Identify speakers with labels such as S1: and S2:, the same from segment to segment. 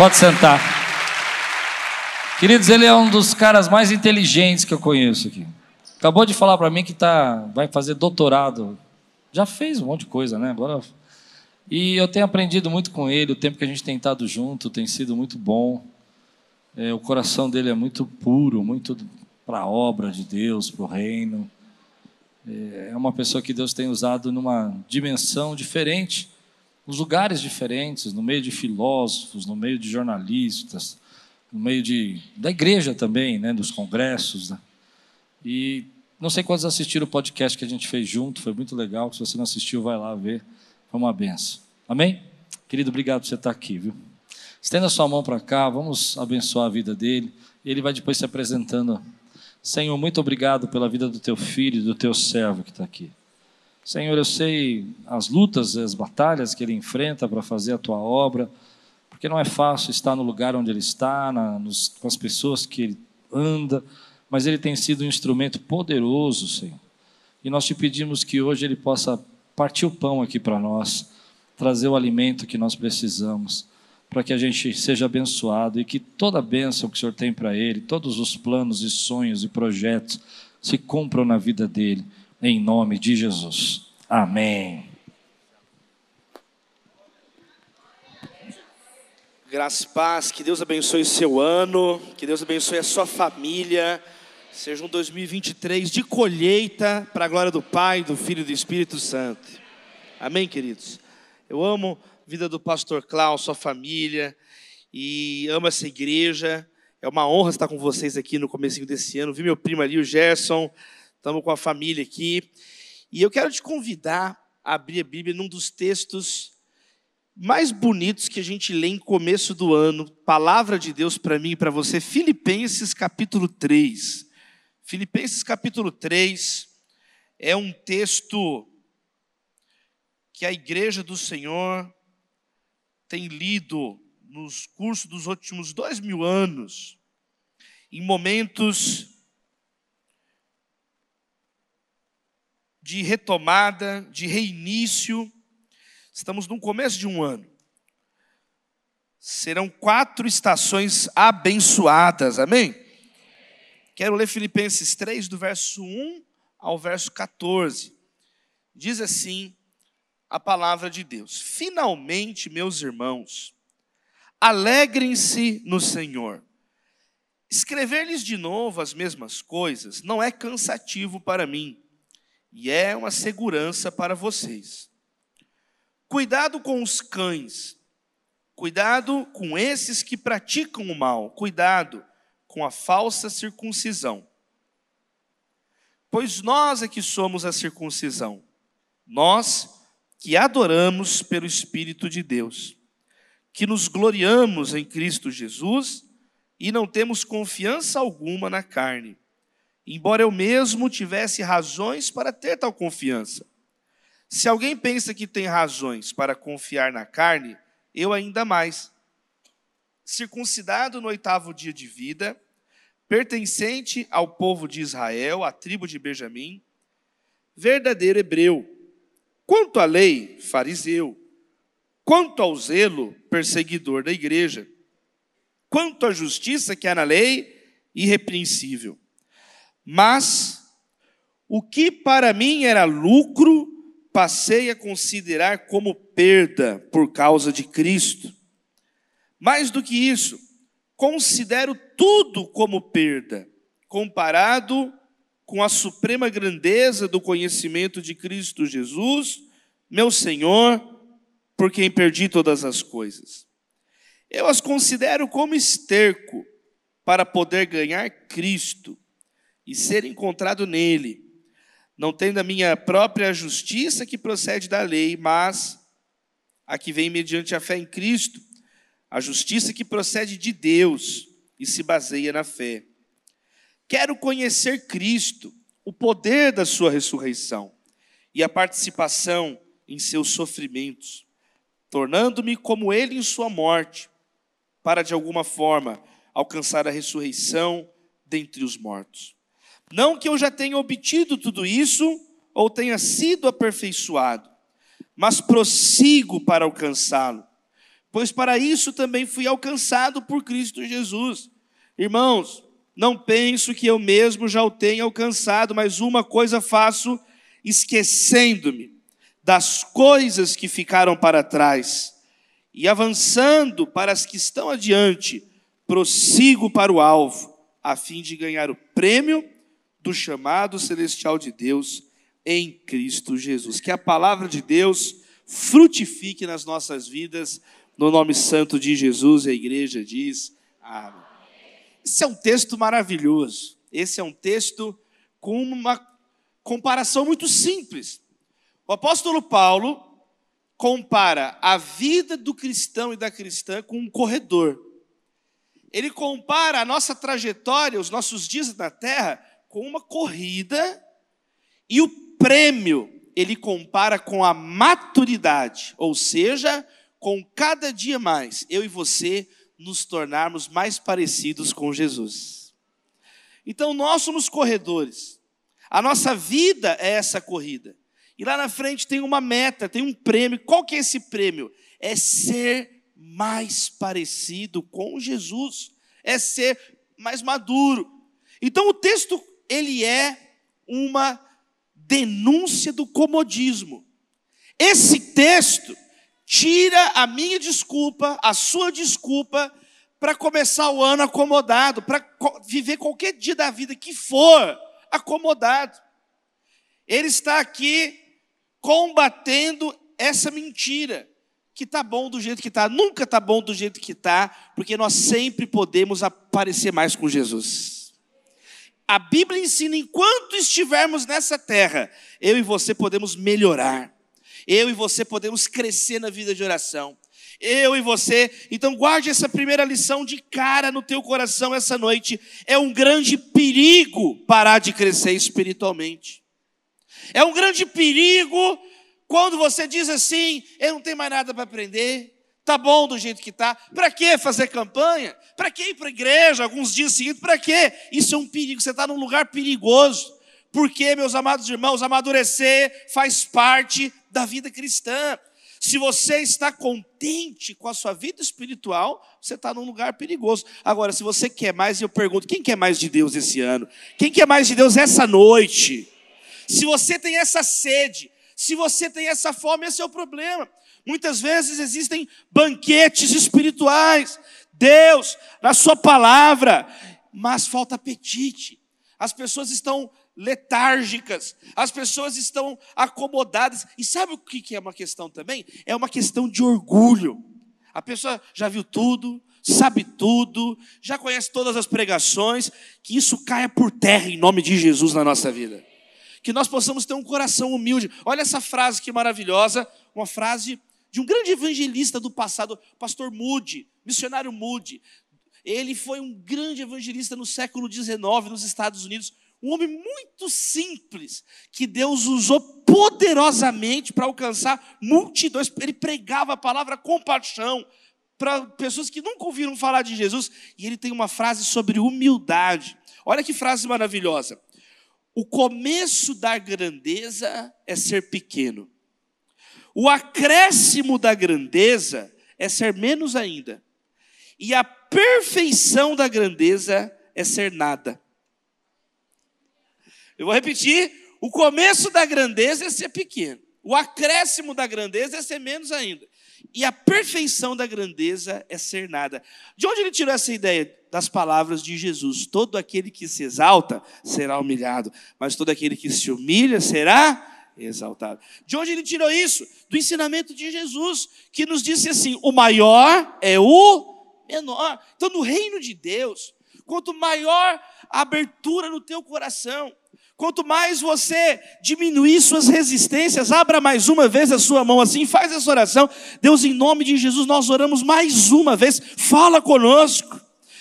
S1: Pode sentar. Queridos, ele é um dos caras mais inteligentes que eu conheço aqui. Acabou de falar para mim que tá, vai fazer doutorado. Já fez um monte de coisa, né? Agora. E eu tenho aprendido muito com ele. O tempo que a gente tem estado junto tem sido muito bom. É, o coração dele é muito puro, muito para a obra de Deus, para o reino. É, é uma pessoa que Deus tem usado numa dimensão diferente, nos lugares diferentes, no meio de filósofos, no meio de jornalistas, no meio de, da igreja também, né, dos congressos. Né? E não sei quantos assistiram o podcast que a gente fez junto, foi muito legal. Se você não assistiu, vai lá ver. Foi uma benção. Amém? Querido, obrigado por você estar aqui, viu? Estenda sua mão para cá, vamos abençoar a vida dele. Ele vai depois se apresentando. Senhor, muito obrigado pela vida do teu filho do teu servo que está aqui. Senhor, eu sei as lutas, as batalhas que ele enfrenta para fazer a tua obra, porque não é fácil estar no lugar onde ele está, na, nos, com as pessoas que ele anda mas ele tem sido um instrumento poderoso, Senhor. E nós te pedimos que hoje ele possa partir o pão aqui para nós, trazer o alimento que nós precisamos, para que a gente seja abençoado e que toda a bênção que o Senhor tem para ele, todos os planos e sonhos e projetos se cumpram na vida dele, em nome de Jesus. Amém.
S2: Graça e paz, que Deus abençoe o seu ano, que Deus abençoe a sua família. Seja um 2023 de colheita para a glória do Pai, do Filho e do Espírito Santo. Amém, queridos? Eu amo a vida do pastor Klaus, sua família, e amo essa igreja. É uma honra estar com vocês aqui no começo desse ano. Vi meu primo ali, o Gerson, estamos com a família aqui. E eu quero te convidar a abrir a Bíblia num dos textos mais bonitos que a gente lê em começo do ano, palavra de Deus para mim e para você, Filipenses capítulo 3. Filipenses capítulo 3 é um texto que a igreja do Senhor tem lido nos cursos dos últimos dois mil anos, em momentos de retomada, de reinício. Estamos no começo de um ano. Serão quatro estações abençoadas, amém? Quero ler Filipenses 3, do verso 1 ao verso 14. Diz assim a palavra de Deus: Finalmente, meus irmãos, alegrem-se no Senhor. Escrever-lhes de novo as mesmas coisas não é cansativo para mim, e é uma segurança para vocês. Cuidado com os cães, cuidado com esses que praticam o mal, cuidado com a falsa circuncisão. Pois nós é que somos a circuncisão, nós que adoramos pelo Espírito de Deus, que nos gloriamos em Cristo Jesus e não temos confiança alguma na carne, embora eu mesmo tivesse razões para ter tal confiança. Se alguém pensa que tem razões para confiar na carne, eu ainda mais circuncidado no oitavo dia de vida, pertencente ao povo de Israel, à tribo de Benjamim, verdadeiro hebreu. Quanto à lei, fariseu. Quanto ao zelo, perseguidor da igreja. Quanto à justiça que há na lei, irrepreensível. Mas o que para mim era lucro, passei a considerar como perda por causa de Cristo. Mais do que isso, considero tudo como perda, comparado com a suprema grandeza do conhecimento de Cristo Jesus, meu Senhor, por quem perdi todas as coisas. Eu as considero como esterco para poder ganhar Cristo e ser encontrado nele, não tendo a minha própria justiça que procede da lei, mas a que vem mediante a fé em Cristo a justiça que procede de Deus e se baseia na fé. Quero conhecer Cristo, o poder da sua ressurreição e a participação em seus sofrimentos, tornando-me como ele em sua morte, para de alguma forma alcançar a ressurreição dentre os mortos. Não que eu já tenha obtido tudo isso ou tenha sido aperfeiçoado, mas prossigo para alcançá-lo pois para isso também fui alcançado por Cristo Jesus. Irmãos, não penso que eu mesmo já o tenha alcançado, mas uma coisa faço, esquecendo-me das coisas que ficaram para trás e avançando para as que estão adiante, prossigo para o alvo, a fim de ganhar o prêmio do chamado celestial de Deus em Cristo Jesus. Que a palavra de Deus frutifique nas nossas vidas, no nome santo de Jesus, a igreja diz amém. Esse é um texto maravilhoso. Esse é um texto com uma comparação muito simples. O apóstolo Paulo compara a vida do cristão e da cristã com um corredor. Ele compara a nossa trajetória, os nossos dias na terra, com uma corrida, e o prêmio ele compara com a maturidade, ou seja, com cada dia mais eu e você nos tornarmos mais parecidos com Jesus. Então nós somos corredores. A nossa vida é essa corrida. E lá na frente tem uma meta, tem um prêmio. Qual que é esse prêmio? É ser mais parecido com Jesus, é ser mais maduro. Então o texto ele é uma denúncia do comodismo. Esse texto tira a minha desculpa, a sua desculpa, para começar o ano acomodado, para viver qualquer dia da vida que for acomodado. Ele está aqui combatendo essa mentira, que está bom do jeito que está, nunca está bom do jeito que está, porque nós sempre podemos aparecer mais com Jesus. A Bíblia ensina, enquanto estivermos nessa terra, eu e você podemos melhorar eu e você podemos crescer na vida de oração. Eu e você. Então, guarde essa primeira lição de cara no teu coração essa noite. É um grande perigo parar de crescer espiritualmente. É um grande perigo quando você diz assim: eu não tenho mais nada para aprender. Tá bom do jeito que tá. Para que fazer campanha? Para que ir para a igreja alguns dias seguidos? Para quê? Isso é um perigo. Você está num lugar perigoso. Porque, meus amados irmãos, amadurecer faz parte da vida cristã. Se você está contente com a sua vida espiritual, você está num lugar perigoso. Agora, se você quer mais, eu pergunto: quem quer mais de Deus esse ano? Quem quer mais de Deus essa noite? Se você tem essa sede, se você tem essa fome, esse é o problema. Muitas vezes existem banquetes espirituais, Deus, na Sua palavra, mas falta apetite. As pessoas estão letárgicas, as pessoas estão acomodadas. E sabe o que é uma questão também? É uma questão de orgulho. A pessoa já viu tudo, sabe tudo, já conhece todas as pregações, que isso caia por terra em nome de Jesus na nossa vida. Que nós possamos ter um coração humilde. Olha essa frase que maravilhosa, uma frase de um grande evangelista do passado, pastor Moody, missionário Moody. Ele foi um grande evangelista no século XIX nos Estados Unidos, um homem muito simples, que Deus usou poderosamente para alcançar multidões. Ele pregava a palavra compaixão para pessoas que nunca ouviram falar de Jesus. E ele tem uma frase sobre humildade. Olha que frase maravilhosa. O começo da grandeza é ser pequeno. O acréscimo da grandeza é ser menos ainda. E a perfeição da grandeza é ser nada. Eu vou repetir: o começo da grandeza é ser pequeno, o acréscimo da grandeza é ser menos ainda, e a perfeição da grandeza é ser nada. De onde ele tirou essa ideia? Das palavras de Jesus: todo aquele que se exalta será humilhado, mas todo aquele que se humilha será exaltado. De onde ele tirou isso? Do ensinamento de Jesus, que nos disse assim: o maior é o menor. Então, no reino de Deus, quanto maior a abertura no teu coração, Quanto mais você diminuir suas resistências, abra mais uma vez a sua mão assim, faz essa oração. Deus, em nome de Jesus, nós oramos mais uma vez. Fala conosco.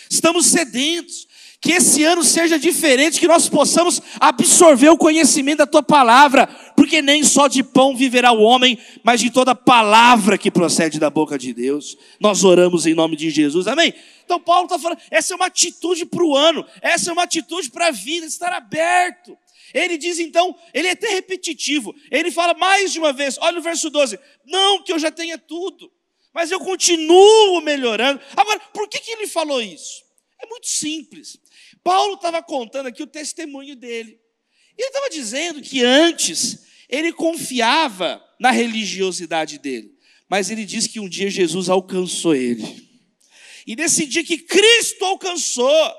S2: Estamos sedentos. Que esse ano seja diferente, que nós possamos absorver o conhecimento da tua palavra, porque nem só de pão viverá o homem, mas de toda palavra que procede da boca de Deus. Nós oramos em nome de Jesus, amém? Então, Paulo está falando, essa é uma atitude para o ano, essa é uma atitude para a vida, estar aberto. Ele diz então, ele é até repetitivo. Ele fala mais de uma vez, olha o verso 12: Não que eu já tenha tudo, mas eu continuo melhorando. Agora, por que, que ele falou isso? É muito simples. Paulo estava contando aqui o testemunho dele. Ele estava dizendo que antes ele confiava na religiosidade dele, mas ele diz que um dia Jesus alcançou ele. E nesse dia que Cristo alcançou,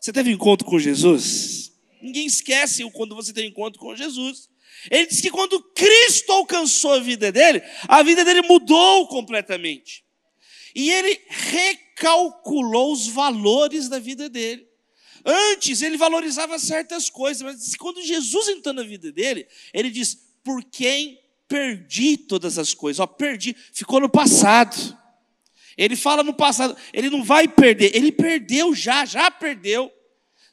S2: você teve encontro com Jesus? Ninguém esquece quando você tem encontro com Jesus. Ele diz que quando Cristo alcançou a vida dele, a vida dele mudou completamente. E ele recalculou os valores da vida dele. Antes ele valorizava certas coisas, mas quando Jesus entrou na vida dele, ele diz: Por quem perdi todas as coisas? Ó, perdi, ficou no passado. Ele fala no passado, ele não vai perder, ele perdeu já, já perdeu.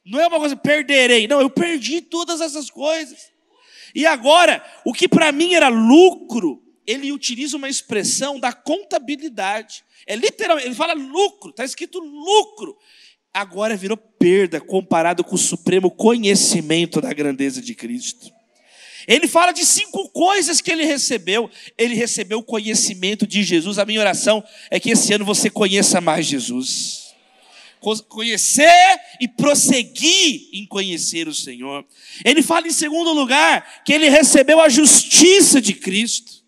S2: Não é uma coisa, perderei. Não, eu perdi todas essas coisas. E agora, o que para mim era lucro, ele utiliza uma expressão da contabilidade. É literalmente, ele fala lucro, está escrito lucro. Agora virou perda comparado com o supremo conhecimento da grandeza de Cristo. Ele fala de cinco coisas que ele recebeu. Ele recebeu o conhecimento de Jesus. A minha oração é que esse ano você conheça mais Jesus conhecer e prosseguir em conhecer o Senhor. Ele fala em segundo lugar que ele recebeu a justiça de Cristo.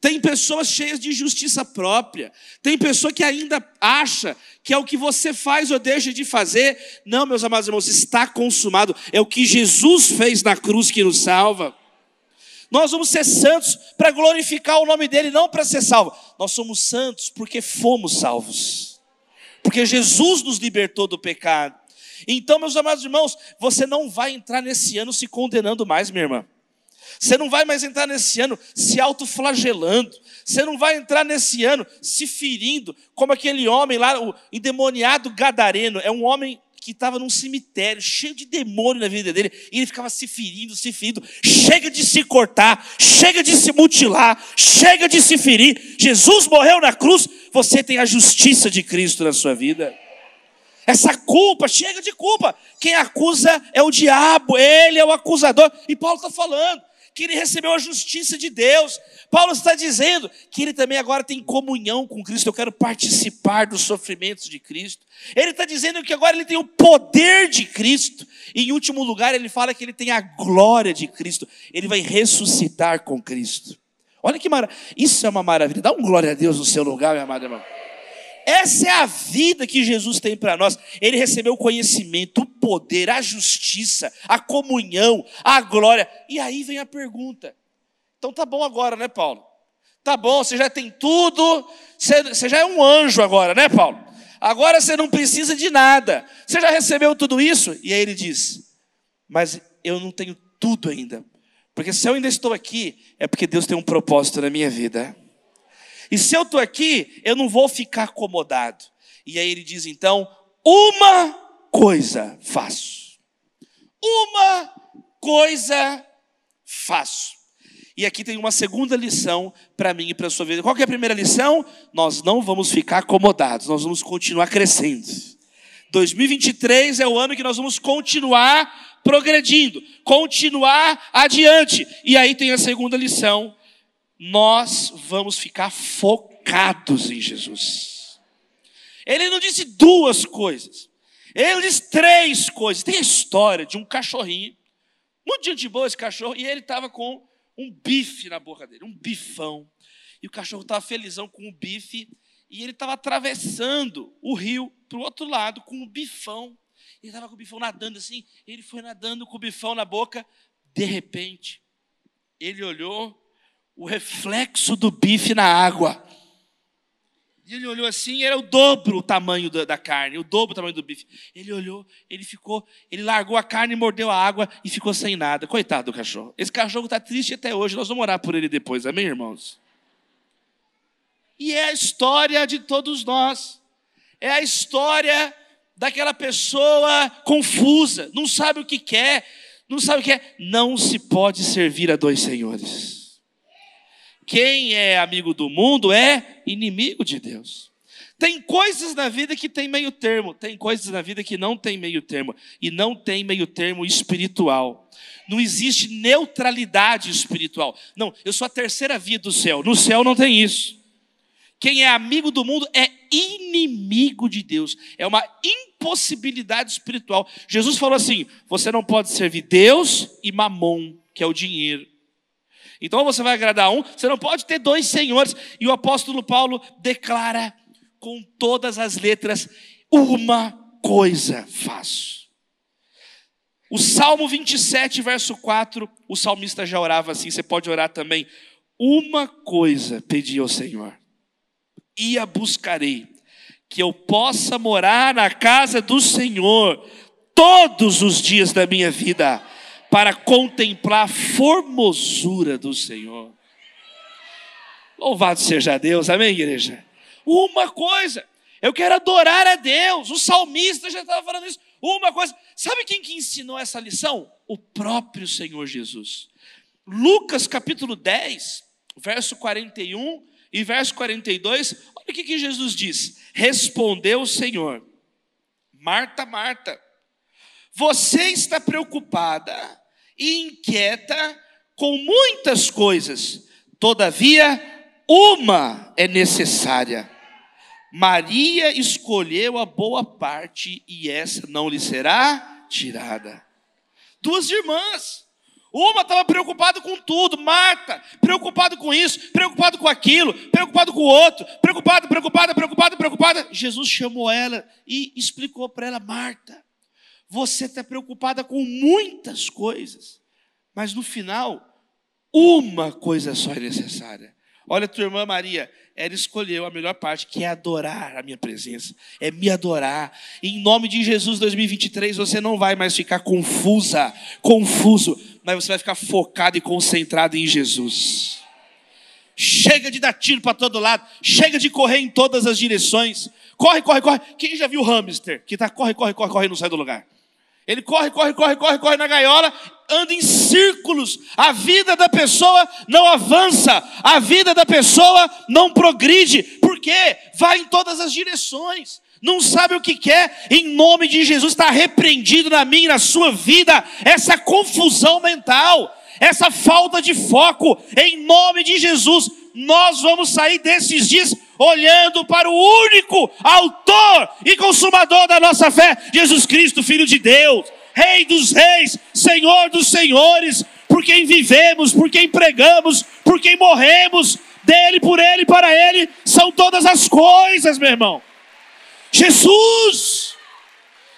S2: Tem pessoas cheias de justiça própria. Tem pessoa que ainda acha que é o que você faz ou deixa de fazer. Não, meus amados irmãos, está consumado. É o que Jesus fez na cruz que nos salva. Nós vamos ser santos para glorificar o nome dele, não para ser salvo. Nós somos santos porque fomos salvos porque Jesus nos libertou do pecado. Então, meus amados irmãos, você não vai entrar nesse ano se condenando mais, minha irmã. Você não vai mais entrar nesse ano se autoflagelando. Você não vai entrar nesse ano se ferindo, como aquele homem lá, o endemoniado gadareno. É um homem que estava num cemitério, cheio de demônio na vida dele, e ele ficava se ferindo, se ferindo. Chega de se cortar, chega de se mutilar, chega de se ferir. Jesus morreu na cruz, você tem a justiça de Cristo na sua vida. Essa culpa, chega de culpa. Quem acusa é o diabo, ele é o acusador. E Paulo está falando que ele recebeu a justiça de Deus. Paulo está dizendo que ele também agora tem comunhão com Cristo. Eu quero participar dos sofrimentos de Cristo. Ele está dizendo que agora ele tem o poder de Cristo. E em último lugar, ele fala que ele tem a glória de Cristo. Ele vai ressuscitar com Cristo. Olha que maravilha. Isso é uma maravilha. Dá um glória a Deus no seu lugar, meu amado irmão. Essa é a vida que Jesus tem para nós. Ele recebeu o conhecimento, o poder, a justiça, a comunhão, a glória. E aí vem a pergunta: então tá bom agora, né, Paulo? Tá bom, você já tem tudo, você, você já é um anjo agora, né, Paulo? Agora você não precisa de nada. Você já recebeu tudo isso? E aí ele diz: Mas eu não tenho tudo ainda. Porque se eu ainda estou aqui, é porque Deus tem um propósito na minha vida. E se eu estou aqui, eu não vou ficar acomodado. E aí ele diz então: uma coisa faço. Uma coisa faço. E aqui tem uma segunda lição para mim e para a sua vida. Qual é a primeira lição? Nós não vamos ficar acomodados, nós vamos continuar crescendo. 2023 é o ano que nós vamos continuar progredindo, continuar adiante. E aí tem a segunda lição: nós vamos ficar focados em Jesus. Ele não disse duas coisas, ele disse três coisas. Tem a história de um cachorrinho, muito gente boa esse cachorro, e ele estava com um bife na boca dele, um bifão. E o cachorro estava felizão com o bife, e ele estava atravessando o rio para o outro lado com o bifão. Ele estava com o bifão nadando assim, ele foi nadando com o bifão na boca. De repente, ele olhou o reflexo do bife na água. E ele olhou assim, era o dobro o tamanho da, da, carne, o dobro o tamanho do bife. Ele olhou, ele ficou, ele largou a carne, mordeu a água e ficou sem nada. Coitado do cachorro. Esse cachorro está triste até hoje, nós vamos orar por ele depois, amém, irmãos? E é a história de todos nós. É a história daquela pessoa confusa, não sabe o que quer, não sabe o que é. Não se pode servir a dois senhores. Quem é amigo do mundo é inimigo de Deus. Tem coisas na vida que tem meio termo, tem coisas na vida que não tem meio termo, e não tem meio termo espiritual. Não existe neutralidade espiritual. Não, eu sou a terceira via do céu. No céu não tem isso. Quem é amigo do mundo é inimigo de Deus. É uma impossibilidade espiritual. Jesus falou assim: você não pode servir Deus e mamon, que é o dinheiro. Então você vai agradar um, você não pode ter dois senhores. E o apóstolo Paulo declara com todas as letras: uma coisa faço. O Salmo 27, verso 4, o salmista já orava assim, você pode orar também. Uma coisa pedi ao Senhor, e a buscarei, que eu possa morar na casa do Senhor todos os dias da minha vida, para contemplar a formosura do Senhor. Louvado seja Deus, amém, igreja? Uma coisa, eu quero adorar a Deus, o salmista já estava falando isso. Uma coisa, sabe quem que ensinou essa lição? O próprio Senhor Jesus. Lucas capítulo 10, verso 41 e verso 42, olha o que, que Jesus diz: Respondeu o Senhor, Marta, Marta, você está preocupada e inquieta com muitas coisas, todavia, uma é necessária. Maria escolheu a boa parte e essa não lhe será tirada. Duas irmãs. Uma estava preocupada com tudo, Marta, preocupado com isso, preocupado com aquilo, preocupado com o outro, preocupada, preocupada, preocupada, preocupada. Jesus chamou ela e explicou para ela: Marta, você está preocupada com muitas coisas, mas no final, uma coisa só é necessária. Olha, tua irmã Maria, ela escolheu a melhor parte, que é adorar a minha presença, é me adorar. Em nome de Jesus 2023, você não vai mais ficar confusa, confuso, mas você vai ficar focado e concentrado em Jesus. Chega de dar tiro para todo lado, chega de correr em todas as direções. Corre, corre, corre. Quem já viu o hamster que tá corre, corre, corre, corre e não sai do lugar? Ele corre, corre, corre, corre, corre na gaiola, anda em círculos. A vida da pessoa não avança, a vida da pessoa não progride. Por quê? Vai em todas as direções. Não sabe o que quer, em nome de Jesus está repreendido na minha e na sua vida essa confusão mental, essa falta de foco, em nome de Jesus. Nós vamos sair desses dias olhando para o único autor e consumador da nossa fé, Jesus Cristo, Filho de Deus, Rei dos Reis, Senhor dos Senhores, por quem vivemos, por quem pregamos, por quem morremos, dele, por ele, para ele, são todas as coisas, meu irmão. Jesus,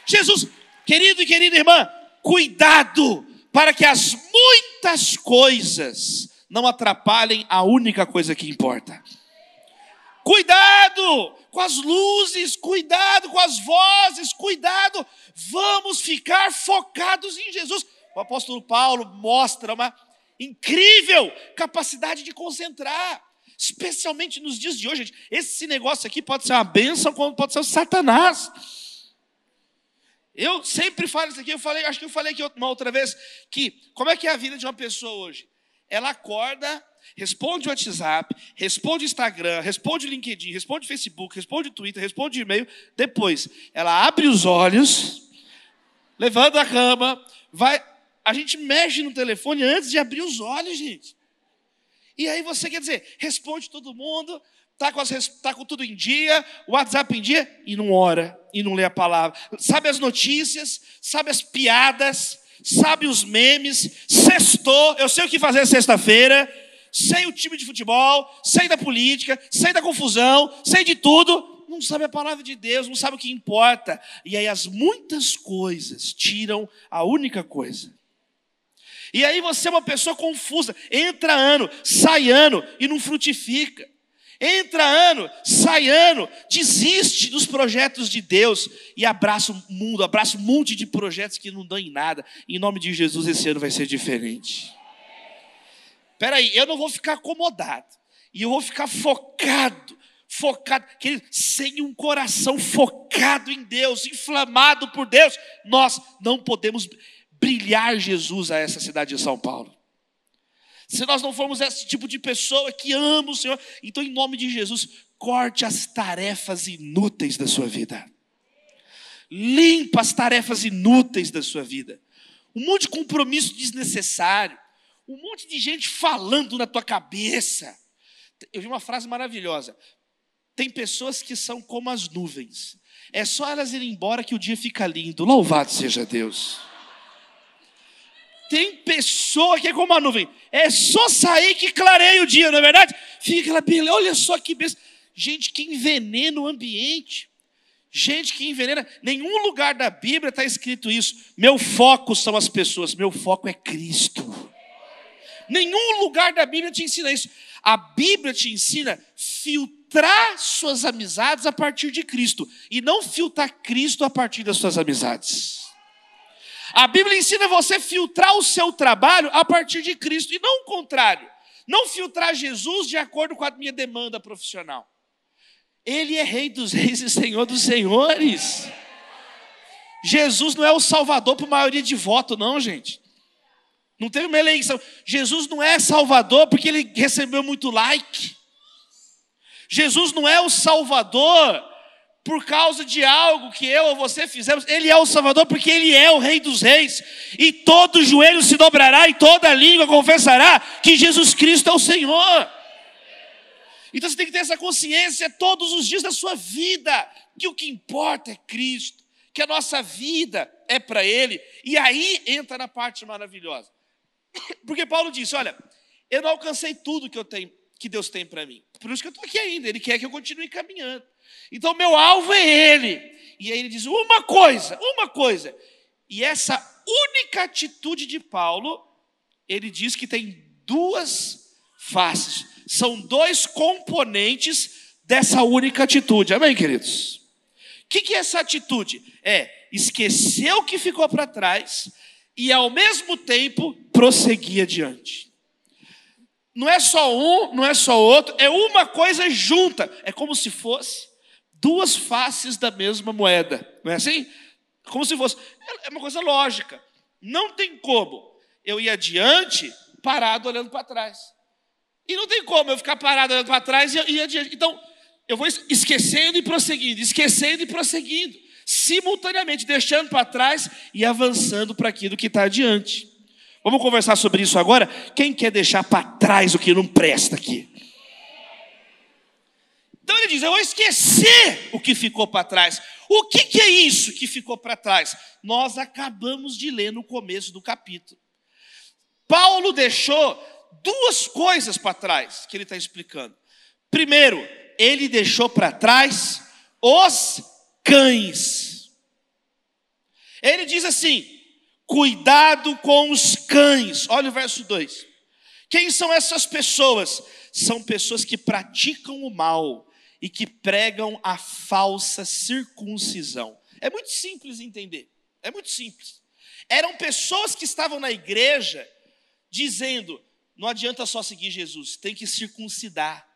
S2: Jesus, querido e querida irmã, cuidado para que as muitas coisas não atrapalhem a única coisa que importa. Cuidado com as luzes, cuidado com as vozes, cuidado. Vamos ficar focados em Jesus. O apóstolo Paulo mostra uma incrível capacidade de concentrar, especialmente nos dias de hoje. Esse negócio aqui pode ser uma bênção, como pode ser o Satanás. Eu sempre falo isso aqui, eu falei, acho que eu falei aqui uma outra vez, que como é que é a vida de uma pessoa hoje? Ela acorda, responde o WhatsApp, responde o Instagram, responde o LinkedIn, responde o Facebook, responde o Twitter, responde o e-mail. Depois, ela abre os olhos, levanta a cama, vai. A gente mexe no telefone antes de abrir os olhos, gente. E aí você quer dizer, responde todo mundo, tá com, as, tá com tudo em dia, o WhatsApp em dia, e não ora, e não lê a palavra. Sabe as notícias, sabe as piadas, sabe os memes, sextou, eu sei o que fazer sexta-feira, sei o time de futebol, sei da política, sei da confusão, sei de tudo, não sabe a palavra de Deus, não sabe o que importa. E aí as muitas coisas tiram a única coisa. E aí você é uma pessoa confusa, entra ano, sai ano e não frutifica. Entra ano, sai ano, desiste dos projetos de Deus e abraça o mundo, abraça um monte de projetos que não dão em nada. Em nome de Jesus, esse ano vai ser diferente. Espera aí, eu não vou ficar acomodado. E eu vou ficar focado, focado, querido, sem um coração focado em Deus, inflamado por Deus, nós não podemos brilhar Jesus a essa cidade de São Paulo. Se nós não formos esse tipo de pessoa que ama o Senhor, então em nome de Jesus, corte as tarefas inúteis da sua vida. Limpa as tarefas inúteis da sua vida. Um monte de compromisso desnecessário um monte de gente falando na tua cabeça. Eu vi uma frase maravilhosa. Tem pessoas que são como as nuvens. É só elas irem embora que o dia fica lindo. Louvado seja Deus. Tem pessoa que é como a nuvem. É só sair que clareia o dia, não é verdade? Fica aquela beleza. Olha só que beleza. Gente que envenena o ambiente. Gente que envenena. Nenhum lugar da Bíblia está escrito isso. Meu foco são as pessoas. Meu foco é Cristo. Nenhum lugar da Bíblia te ensina isso. A Bíblia te ensina filtrar suas amizades a partir de Cristo e não filtrar Cristo a partir das suas amizades. A Bíblia ensina você filtrar o seu trabalho a partir de Cristo e não o contrário. Não filtrar Jesus de acordo com a minha demanda profissional. Ele é Rei dos Reis e Senhor dos Senhores. Jesus não é o Salvador por maioria de voto, não, gente. Não teve uma eleição. Jesus não é Salvador porque ele recebeu muito like. Jesus não é o Salvador por causa de algo que eu ou você fizemos. Ele é o Salvador porque ele é o Rei dos Reis. E todo joelho se dobrará e toda língua confessará que Jesus Cristo é o Senhor. Então você tem que ter essa consciência todos os dias da sua vida, que o que importa é Cristo, que a nossa vida é para Ele. E aí entra na parte maravilhosa. Porque Paulo disse: Olha, eu não alcancei tudo que eu tenho, que Deus tem para mim. Por isso que eu estou aqui ainda. Ele quer que eu continue caminhando. Então, meu alvo é Ele. E aí ele diz: uma coisa, uma coisa. E essa única atitude de Paulo, ele diz que tem duas faces. São dois componentes dessa única atitude. Amém, queridos? O que, que é essa atitude? É esquecer o que ficou para trás e, ao mesmo tempo, prosseguir adiante. Não é só um, não é só outro, é uma coisa junta. É como se fosse duas faces da mesma moeda. Não é assim? Como se fosse. É uma coisa lógica. Não tem como eu ir adiante parado olhando para trás. E não tem como eu ficar parado olhando para trás e ir adiante. Então, eu vou esquecendo e prosseguindo, esquecendo e prosseguindo, simultaneamente, deixando para trás e avançando para aquilo que está adiante. Vamos conversar sobre isso agora? Quem quer deixar para trás o que não presta aqui? Então ele diz: Eu vou esquecer o que ficou para trás. O que, que é isso que ficou para trás? Nós acabamos de ler no começo do capítulo. Paulo deixou duas coisas para trás que ele está explicando. Primeiro, ele deixou para trás os cães. Ele diz assim: cuidado com os cães. Olha o verso 2. Quem são essas pessoas? São pessoas que praticam o mal e que pregam a falsa circuncisão. É muito simples entender. É muito simples. Eram pessoas que estavam na igreja dizendo: não adianta só seguir Jesus, tem que circuncidar.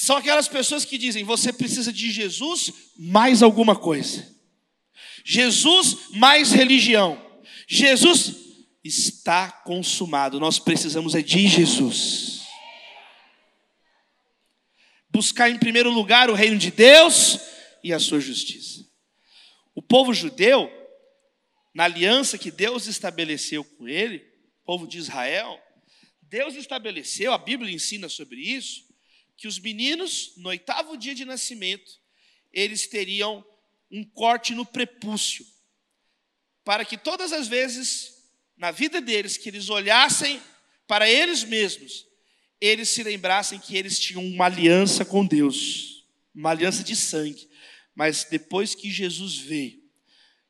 S2: São aquelas pessoas que dizem: você precisa de Jesus mais alguma coisa. Jesus mais religião. Jesus está consumado. Nós precisamos é de Jesus buscar em primeiro lugar o reino de Deus e a sua justiça. O povo judeu, na aliança que Deus estabeleceu com ele, povo de Israel, Deus estabeleceu, a Bíblia ensina sobre isso, que os meninos, no oitavo dia de nascimento, eles teriam um corte no prepúcio, para que todas as vezes na vida deles que eles olhassem para eles mesmos eles se lembrassem que eles tinham uma aliança com Deus, uma aliança de sangue. Mas depois que Jesus veio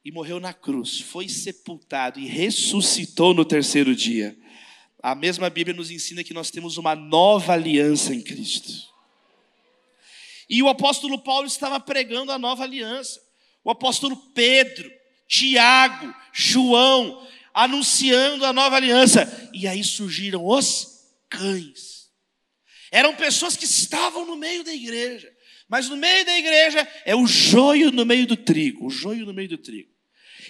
S2: e morreu na cruz, foi sepultado e ressuscitou no terceiro dia, a mesma Bíblia nos ensina que nós temos uma nova aliança em Cristo. E o apóstolo Paulo estava pregando a nova aliança. O apóstolo Pedro, Tiago, João, anunciando a nova aliança. E aí surgiram os cães. Eram pessoas que estavam no meio da igreja. Mas no meio da igreja é o joio no meio do trigo, o joio no meio do trigo.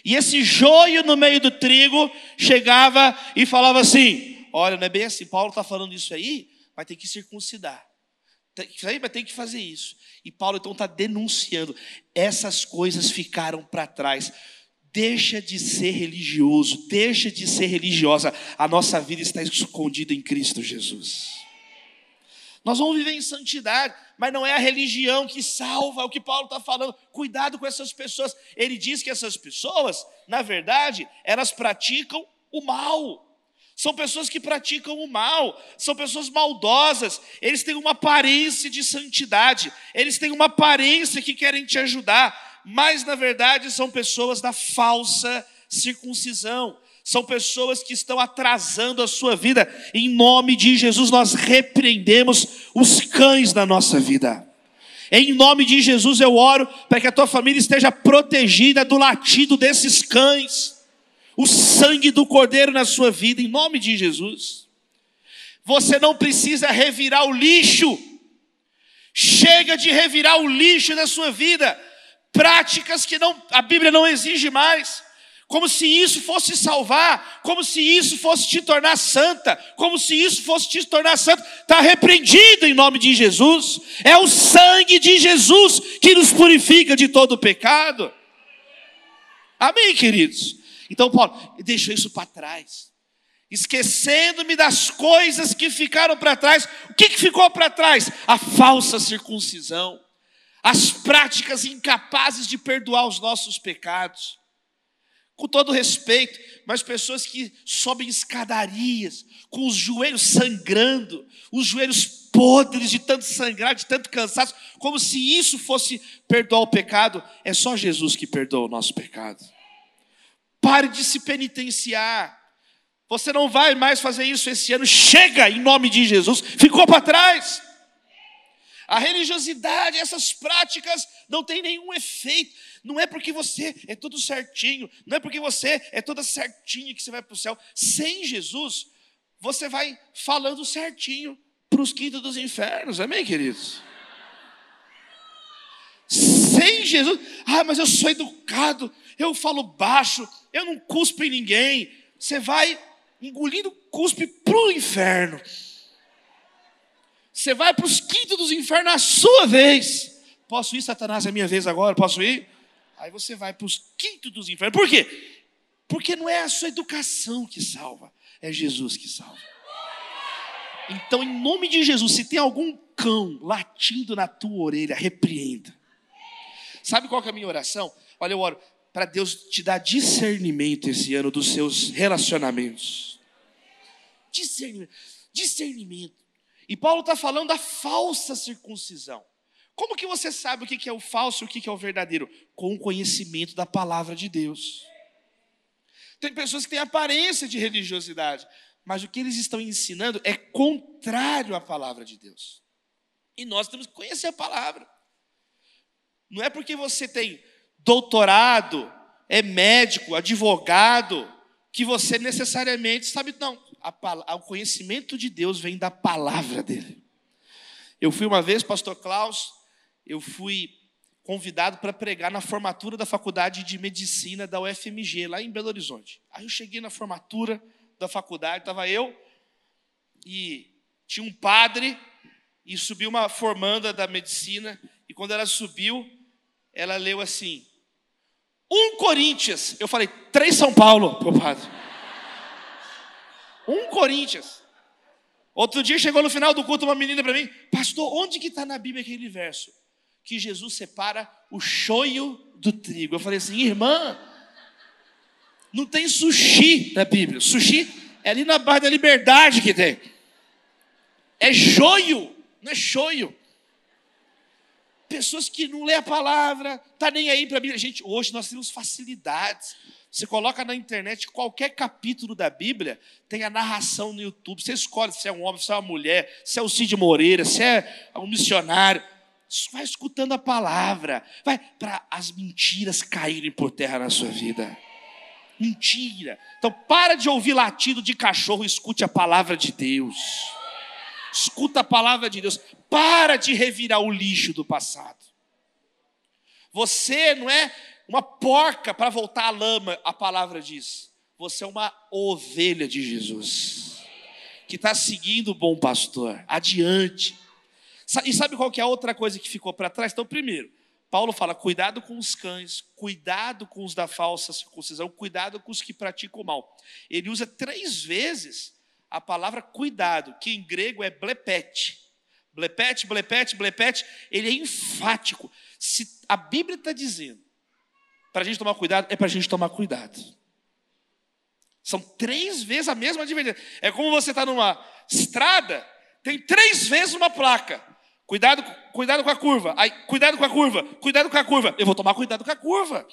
S2: E esse joio no meio do trigo chegava e falava assim: Olha, não é bem assim, Paulo está falando isso aí, vai ter que circuncidar. Vai ter que fazer isso. E Paulo então está denunciando: essas coisas ficaram para trás. Deixa de ser religioso, deixa de ser religiosa. A nossa vida está escondida em Cristo Jesus. Nós vamos viver em santidade, mas não é a religião que salva, é o que Paulo está falando. Cuidado com essas pessoas. Ele diz que essas pessoas, na verdade, elas praticam o mal. São pessoas que praticam o mal, são pessoas maldosas, eles têm uma aparência de santidade, eles têm uma aparência que querem te ajudar, mas na verdade são pessoas da falsa circuncisão são pessoas que estão atrasando a sua vida. Em nome de Jesus, nós repreendemos os cães da nossa vida. Em nome de Jesus, eu oro para que a tua família esteja protegida do latido desses cães. O sangue do cordeiro na sua vida, em nome de Jesus. Você não precisa revirar o lixo. Chega de revirar o lixo na sua vida. Práticas que não, a Bíblia não exige mais como se isso fosse salvar, como se isso fosse te tornar santa, como se isso fosse te tornar santo, está repreendido em nome de Jesus. É o sangue de Jesus que nos purifica de todo pecado. Amém, queridos? Então, Paulo, deixa isso para trás. Esquecendo-me das coisas que ficaram para trás. O que, que ficou para trás? A falsa circuncisão, as práticas incapazes de perdoar os nossos pecados com todo respeito, mas pessoas que sobem escadarias, com os joelhos sangrando, os joelhos podres de tanto sangrar, de tanto cansaço, como se isso fosse perdoar o pecado. É só Jesus que perdoa o nosso pecado. Pare de se penitenciar. Você não vai mais fazer isso esse ano. Chega em nome de Jesus. Ficou para trás. A religiosidade, essas práticas não têm nenhum efeito. Não é porque você é tudo certinho, não é porque você é toda certinha que você vai para o céu. Sem Jesus, você vai falando certinho para os quintos dos infernos. Amém, queridos? Sem Jesus, ah, mas eu sou educado, eu falo baixo, eu não cuspo em ninguém. Você vai engolindo cuspe para o inferno. Você vai para os quintos dos infernos na sua vez. Posso ir, Satanás? É minha vez agora? Posso ir? Aí você vai para os quintos dos infernos. Por quê? Porque não é a sua educação que salva, é Jesus que salva. Então, em nome de Jesus, se tem algum cão latindo na tua orelha, repreenda. Sabe qual é a minha oração? Olha, eu oro para Deus te dar discernimento esse ano dos seus relacionamentos. Discernimento. Discernimento. E Paulo está falando da falsa circuncisão. Como que você sabe o que é o falso e o que é o verdadeiro? Com o conhecimento da palavra de Deus. Tem pessoas que têm aparência de religiosidade, mas o que eles estão ensinando é contrário à palavra de Deus. E nós temos que conhecer a palavra. Não é porque você tem doutorado, é médico, advogado, que você necessariamente sabe, não a, o conhecimento de Deus vem da palavra dele. Eu fui uma vez, pastor Klaus, eu fui convidado para pregar na formatura da faculdade de medicina da UFMG, lá em Belo Horizonte. Aí eu cheguei na formatura da faculdade, estava eu e tinha um padre e subiu uma formanda da medicina e quando ela subiu, ela leu assim: um Corinthians. Eu falei, três São Paulo, meu padre. Um Corinthians. Outro dia chegou no final do culto uma menina para mim, pastor, onde que está na Bíblia aquele verso? Que Jesus separa o choio do trigo. Eu falei assim, irmã, não tem sushi na Bíblia. Sushi é ali na Barra da Liberdade que tem. É joio, não é choio. Pessoas que não lê a palavra, tá nem aí para a Bíblia. Gente, hoje nós temos facilidades. Você coloca na internet qualquer capítulo da Bíblia, tem a narração no YouTube. Você escolhe se é um homem, se é uma mulher, se é o Cid Moreira, se é um missionário. Vai escutando a palavra, vai para as mentiras caírem por terra na sua vida. Mentira. Então para de ouvir latido de cachorro, escute a palavra de Deus. Escuta a palavra de Deus. Para de revirar o lixo do passado. Você não é uma porca para voltar à lama, a palavra diz. Você é uma ovelha de Jesus, que está seguindo o bom pastor, adiante. E sabe qual que é a outra coisa que ficou para trás? Então, primeiro, Paulo fala: cuidado com os cães, cuidado com os da falsa circuncisão, cuidado com os que praticam o mal. Ele usa três vezes a palavra cuidado, que em grego é blepete. Blepete, blepete, blepete. Ele é enfático. Se a Bíblia está dizendo para a gente tomar cuidado, é para a gente tomar cuidado. São três vezes a mesma advertência. É como você está numa estrada, tem três vezes uma placa. Cuidado, cuidado com a curva. Aí, cuidado com a curva. Cuidado com a curva. Eu vou tomar cuidado com a curva.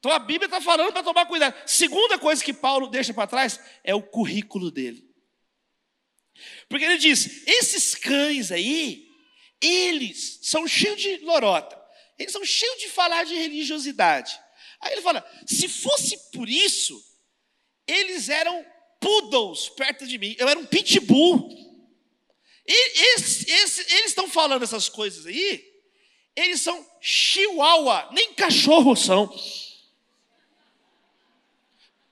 S2: Então a Bíblia está falando para tomar cuidado. Segunda coisa que Paulo deixa para trás é o currículo dele. Porque ele diz: esses cães aí, eles são cheios de lorota. Eles são cheios de falar de religiosidade. Aí ele fala: se fosse por isso, eles eram poodles perto de mim. Eu era um pitbull. E esse, esse, eles estão falando essas coisas aí. Eles são chihuahua, nem cachorro são.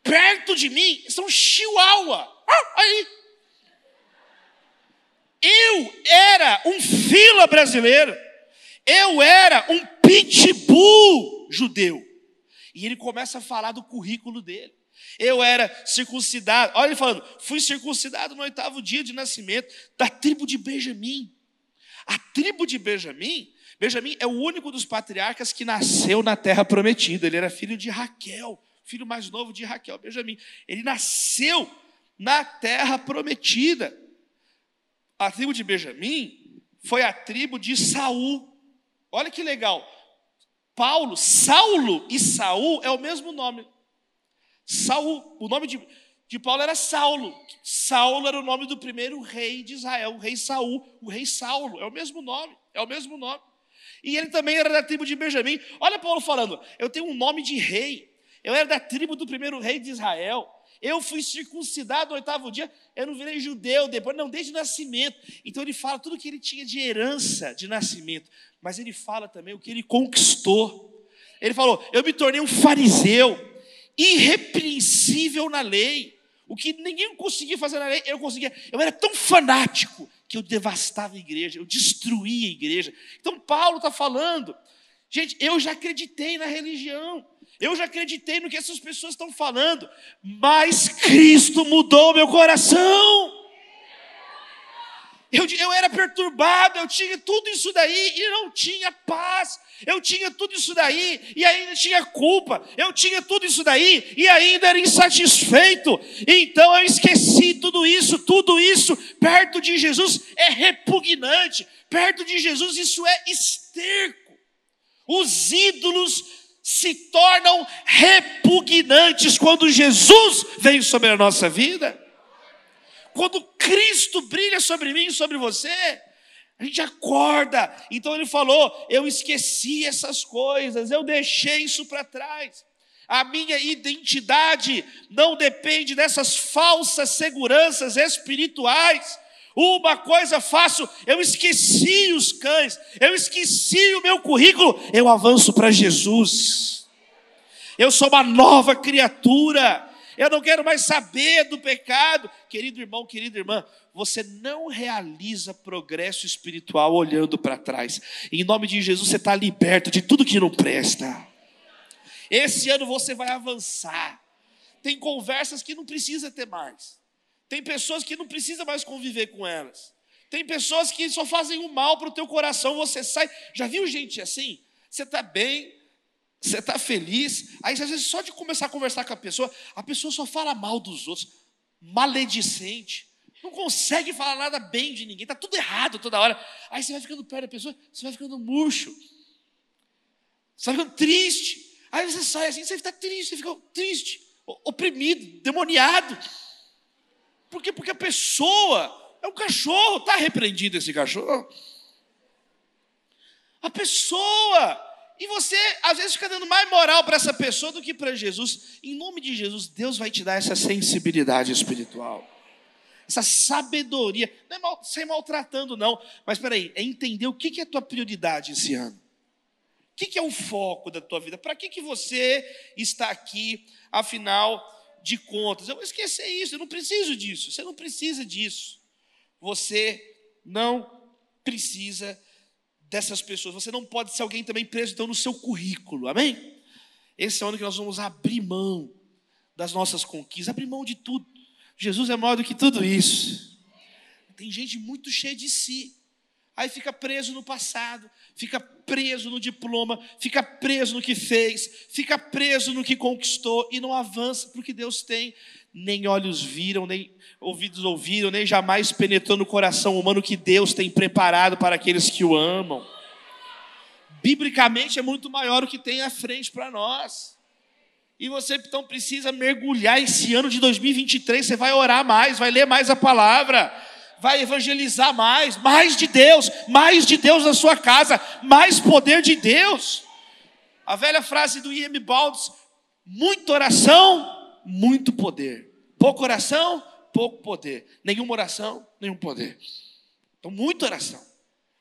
S2: Perto de mim são chihuahua. Ah, aí. Eu era um fila brasileiro. Eu era um pitbull judeu. E ele começa a falar do currículo dele. Eu era circuncidado. Olha ele falando, fui circuncidado no oitavo dia de nascimento da tribo de Benjamim. A tribo de Benjamim, Benjamim é o único dos patriarcas que nasceu na terra prometida. Ele era filho de Raquel, filho mais novo de Raquel, Benjamim. Ele nasceu na terra prometida. A tribo de Benjamim foi a tribo de Saul. Olha que legal. Paulo, Saulo e Saul é o mesmo nome. Saul, o nome de, de Paulo era Saulo. Saulo era o nome do primeiro rei de Israel, o rei Saul, o rei Saulo, é o mesmo nome, é o mesmo nome. E ele também era da tribo de Benjamim. Olha Paulo falando, eu tenho um nome de rei. Eu era da tribo do primeiro rei de Israel. Eu fui circuncidado no oitavo dia, eu não virei judeu depois, não, desde o nascimento. Então ele fala tudo que ele tinha de herança de nascimento, mas ele fala também o que ele conquistou. Ele falou: Eu me tornei um fariseu, irrepreensível na lei. O que ninguém conseguia fazer na lei, eu conseguia. Eu era tão fanático que eu devastava a igreja, eu destruía a igreja. Então Paulo está falando, gente, eu já acreditei na religião, eu já acreditei no que essas pessoas estão falando, mas Cristo mudou meu coração. Eu, eu era perturbado, eu tinha tudo isso daí e não tinha paz. Eu tinha tudo isso daí e ainda tinha culpa. Eu tinha tudo isso daí e ainda era insatisfeito. Então eu esqueci tudo isso, tudo isso perto de Jesus é repugnante. Perto de Jesus isso é esterco. Os ídolos se tornam repugnantes quando Jesus vem sobre a nossa vida. Quando Cristo brilha sobre mim e sobre você, a gente acorda. Então ele falou: Eu esqueci essas coisas, eu deixei isso para trás. A minha identidade não depende dessas falsas seguranças espirituais. Uma coisa faço, eu esqueci os cães, eu esqueci o meu currículo, eu avanço para Jesus. Eu sou uma nova criatura eu não quero mais saber do pecado. Querido irmão, querida irmã, você não realiza progresso espiritual olhando para trás. Em nome de Jesus, você está liberto de tudo que não presta. Esse ano você vai avançar. Tem conversas que não precisa ter mais. Tem pessoas que não precisa mais conviver com elas. Tem pessoas que só fazem o mal para o teu coração, você sai. Já viu gente assim? Você está bem, você está feliz, aí às vezes só de começar a conversar com a pessoa, a pessoa só fala mal dos outros, maledicente, não consegue falar nada bem de ninguém, está tudo errado toda hora. Aí você vai ficando perto da pessoa, você vai ficando murcho, você vai ficando triste. Aí você sai assim, você fica triste, você fica triste, oprimido, demoniado. Por quê? Porque a pessoa é um cachorro, está repreendido esse cachorro. A pessoa e você, às vezes, fica dando mais moral para essa pessoa do que para Jesus. Em nome de Jesus, Deus vai te dar essa sensibilidade espiritual, essa sabedoria. Não é mal, sem maltratando, não. Mas peraí, é entender o que é a tua prioridade esse ano. O que é o foco da tua vida? Para que, que você está aqui, afinal de contas? Eu vou esquecer isso, eu não preciso disso. Você não precisa disso. Você não precisa dessas pessoas. Você não pode ser alguém também preso então no seu currículo. Amém? Esse é o ano que nós vamos abrir mão das nossas conquistas, abrir mão de tudo. Jesus é maior do que tudo isso. Tem gente muito cheia de si. Aí fica preso no passado, fica preso no diploma, fica preso no que fez, fica preso no que conquistou e não avança para o que Deus tem. Nem olhos viram, nem ouvidos ouviram, nem jamais penetrou no coração humano que Deus tem preparado para aqueles que o amam. Biblicamente é muito maior o que tem à frente para nós. E você então precisa mergulhar esse ano de 2023. Você vai orar mais, vai ler mais a palavra, vai evangelizar mais, mais de Deus, mais de Deus na sua casa, mais poder de Deus. A velha frase do I.M. Baldes: muita oração, muito poder. Pouca oração, pouco poder. Nenhuma oração, nenhum poder. Então, muita oração.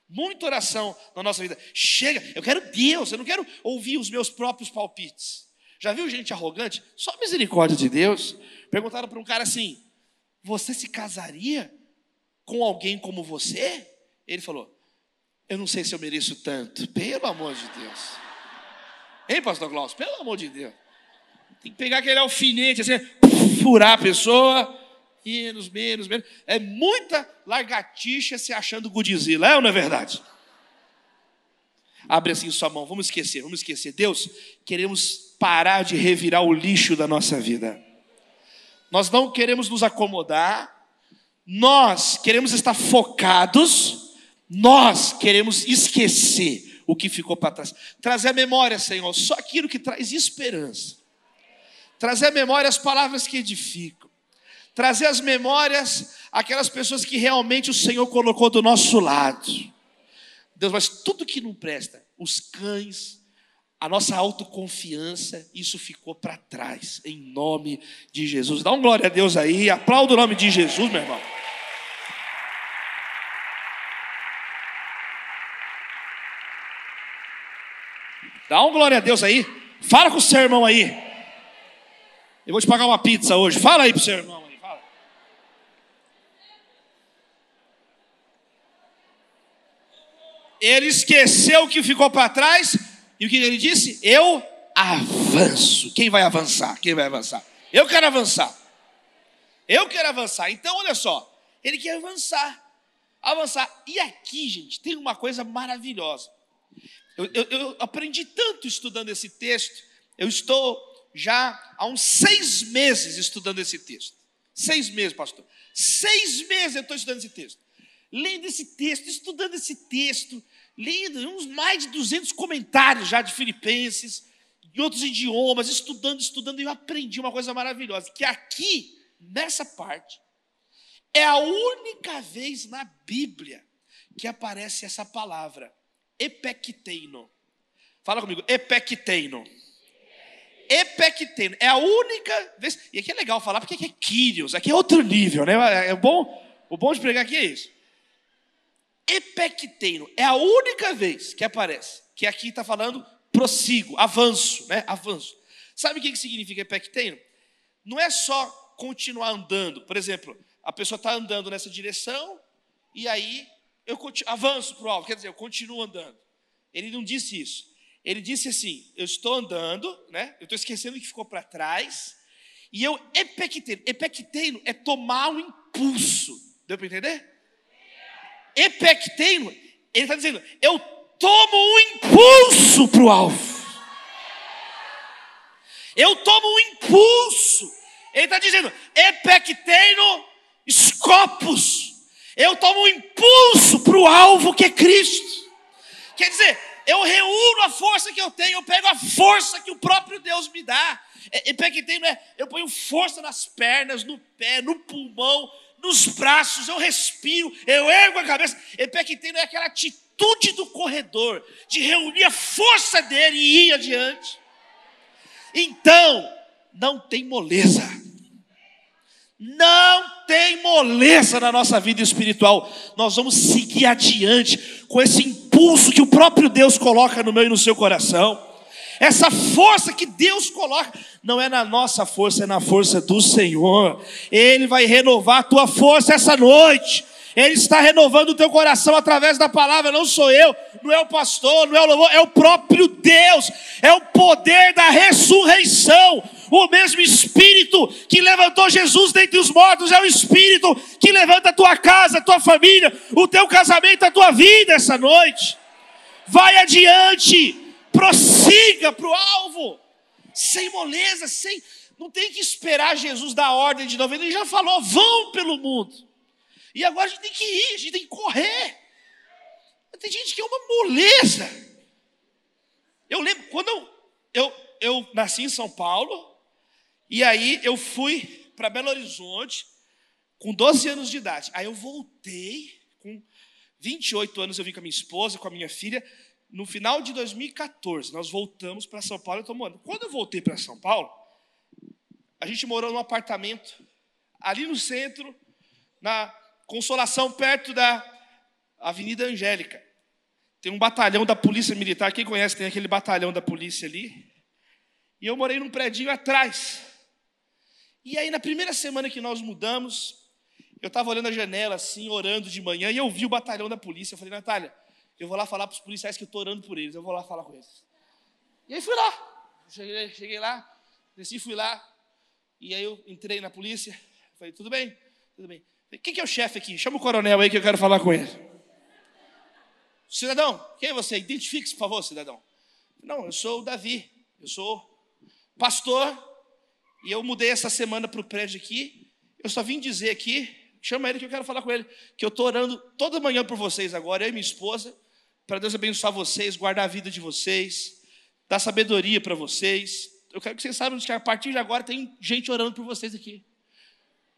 S2: Muita oração na nossa vida. Chega, eu quero Deus, eu não quero ouvir os meus próprios palpites. Já viu gente arrogante? Só misericórdia de Deus. Perguntaram para um cara assim: Você se casaria com alguém como você? Ele falou: Eu não sei se eu mereço tanto. Pelo amor de Deus. Hein, pastor Glaucio? Pelo amor de Deus. Tem que pegar aquele alfinete assim, furar a pessoa. Menos, menos, menos. É muita largatixa se achando Godzilla, é ou não é verdade? Abre assim sua mão, vamos esquecer, vamos esquecer. Deus, queremos parar de revirar o lixo da nossa vida. Nós não queremos nos acomodar, nós queremos estar focados, nós queremos esquecer o que ficou para trás. Trazer a memória, Senhor, só aquilo que traz esperança. Trazer a memória as palavras que edificam. Trazer as memórias aquelas pessoas que realmente o Senhor colocou do nosso lado. Deus, mas tudo que não presta, os cães, a nossa autoconfiança, isso ficou para trás, em nome de Jesus. Dá um glória a Deus aí, aplauda o nome de Jesus, meu irmão. Dá um glória a Deus aí. Fala com o seu irmão aí. Eu vou te pagar uma pizza hoje. Fala aí pro seu irmão. Ele esqueceu o que ficou para trás e o que ele disse? Eu avanço. Quem vai avançar? Quem vai avançar? Eu quero avançar. Eu quero avançar. Então, olha só, ele quer avançar. Avançar. E aqui, gente, tem uma coisa maravilhosa. Eu, eu, eu aprendi tanto estudando esse texto. Eu estou já há uns seis meses estudando esse texto. Seis meses, pastor. Seis meses eu estou estudando esse texto lendo esse texto, estudando esse texto, lendo uns mais de 200 comentários já de Filipenses, em outros idiomas, estudando, estudando, e eu aprendi uma coisa maravilhosa, que aqui, nessa parte, é a única vez na Bíblia que aparece essa palavra, epecteino. Fala comigo, epecteino. Epecteino. É a única vez. E aqui é legal falar porque aqui é Kyrios, aqui é outro nível, né? É bom, o bom de pregar aqui é isso epecteino. É a única vez que aparece, que aqui está falando prossigo, avanço, né? Avanço. Sabe o que significa epecteino? Não é só continuar andando. Por exemplo, a pessoa está andando nessa direção e aí eu avanço para o alto, quer dizer, eu continuo andando. Ele não disse isso. Ele disse assim: eu estou andando, né? Eu estou esquecendo o que ficou para trás. E eu epecteino. Epecteino é tomar um impulso. Deu para entender? epecteino, ele está dizendo, eu tomo um impulso para o alvo. Eu tomo um impulso. Ele está dizendo, epecteino scopus. Eu tomo um impulso alvo que é Cristo. Quer dizer, eu reúno a força que eu tenho, eu pego a força que o próprio Deus me dá. Epecteino é, eu ponho força nas pernas, no pé, no pulmão, nos braços, eu respiro, eu ergo a cabeça. Epecteno é aquela atitude do corredor, de reunir a força dele e ir adiante. Então, não tem moleza. Não tem moleza na nossa vida espiritual. Nós vamos seguir adiante com esse impulso que o próprio Deus coloca no meu e no seu coração. Essa força que Deus coloca, não é na nossa força, é na força do Senhor. Ele vai renovar a tua força essa noite. Ele está renovando o teu coração através da palavra, não sou eu, não é o pastor, não é o louvor, é o próprio Deus, é o poder da ressurreição, O mesmo Espírito que levantou Jesus dentre os mortos é o Espírito que levanta a tua casa, a tua família, o teu casamento, a tua vida essa noite. Vai adiante, prossiga para o alvo, sem moleza, sem. Não tem que esperar Jesus dar ordem de novo. Ele já falou: vão pelo mundo. E agora a gente tem que ir, a gente tem que correr. Tem gente que é uma moleza. Eu lembro, quando eu, eu, eu nasci em São Paulo, e aí eu fui para Belo Horizonte com 12 anos de idade. Aí eu voltei com 28 anos, eu vim com a minha esposa, com a minha filha. No final de 2014, nós voltamos para São Paulo. Eu tô morando. Quando eu voltei para São Paulo, a gente morou num apartamento ali no centro, na Consolação, perto da Avenida Angélica. Tem um batalhão da Polícia Militar. Quem conhece, tem aquele batalhão da polícia ali. E eu morei num prédio atrás. E aí, na primeira semana que nós mudamos, eu estava olhando a janela assim, orando de manhã, e eu vi o batalhão da polícia. Eu falei, Natália, eu vou lá falar para os policiais que eu estou orando por eles. Eu vou lá falar com eles. E aí fui lá. Cheguei, cheguei lá, desci, fui lá. E aí eu entrei na polícia. Falei, tudo bem? Tudo bem. Quem que é o chefe aqui? Chama o coronel aí que eu quero falar com ele. Cidadão, quem é você? Identifique-se, por favor, cidadão. Não, eu sou o Davi. Eu sou pastor. E eu mudei essa semana para o prédio aqui. Eu só vim dizer aqui, chama ele que eu quero falar com ele, que eu estou orando toda manhã por vocês agora, eu e minha esposa, para Deus abençoar vocês, guardar a vida de vocês, dar sabedoria para vocês. Eu quero que vocês saibam que a partir de agora tem gente orando por vocês aqui.